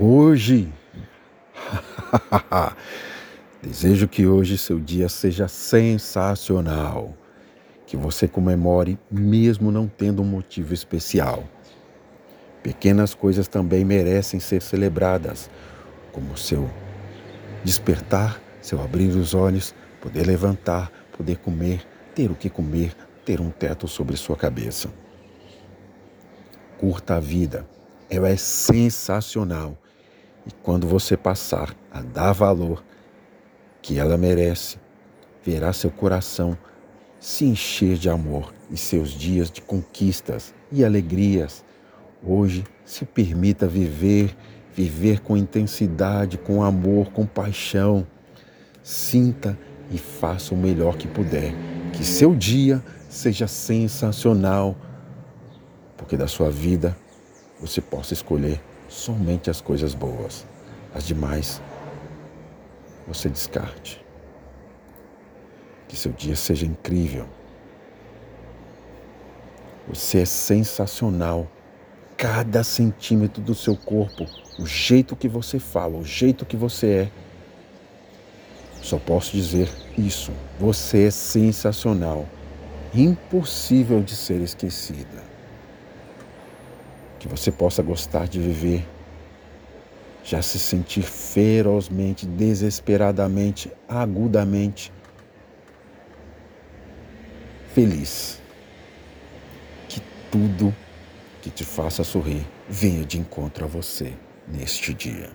Hoje, desejo que hoje seu dia seja sensacional, que você comemore mesmo não tendo um motivo especial. Pequenas coisas também merecem ser celebradas, como seu despertar, seu abrir os olhos, poder levantar, poder comer, ter o que comer, ter um teto sobre sua cabeça. Curta a vida, ela é sensacional e quando você passar a dar valor que ela merece, verá seu coração se encher de amor e seus dias de conquistas e alegrias. Hoje, se permita viver, viver com intensidade, com amor, com paixão. Sinta e faça o melhor que puder. Que seu dia seja sensacional, porque da sua vida você possa escolher somente as coisas boas. As demais, você descarte. Que seu dia seja incrível. Você é sensacional. Cada centímetro do seu corpo, o jeito que você fala, o jeito que você é. Só posso dizer isso. Você é sensacional. Impossível de ser esquecida que você possa gostar de viver, já se sentir ferozmente, desesperadamente, agudamente feliz. Que tudo que te faça sorrir venha de encontro a você neste dia.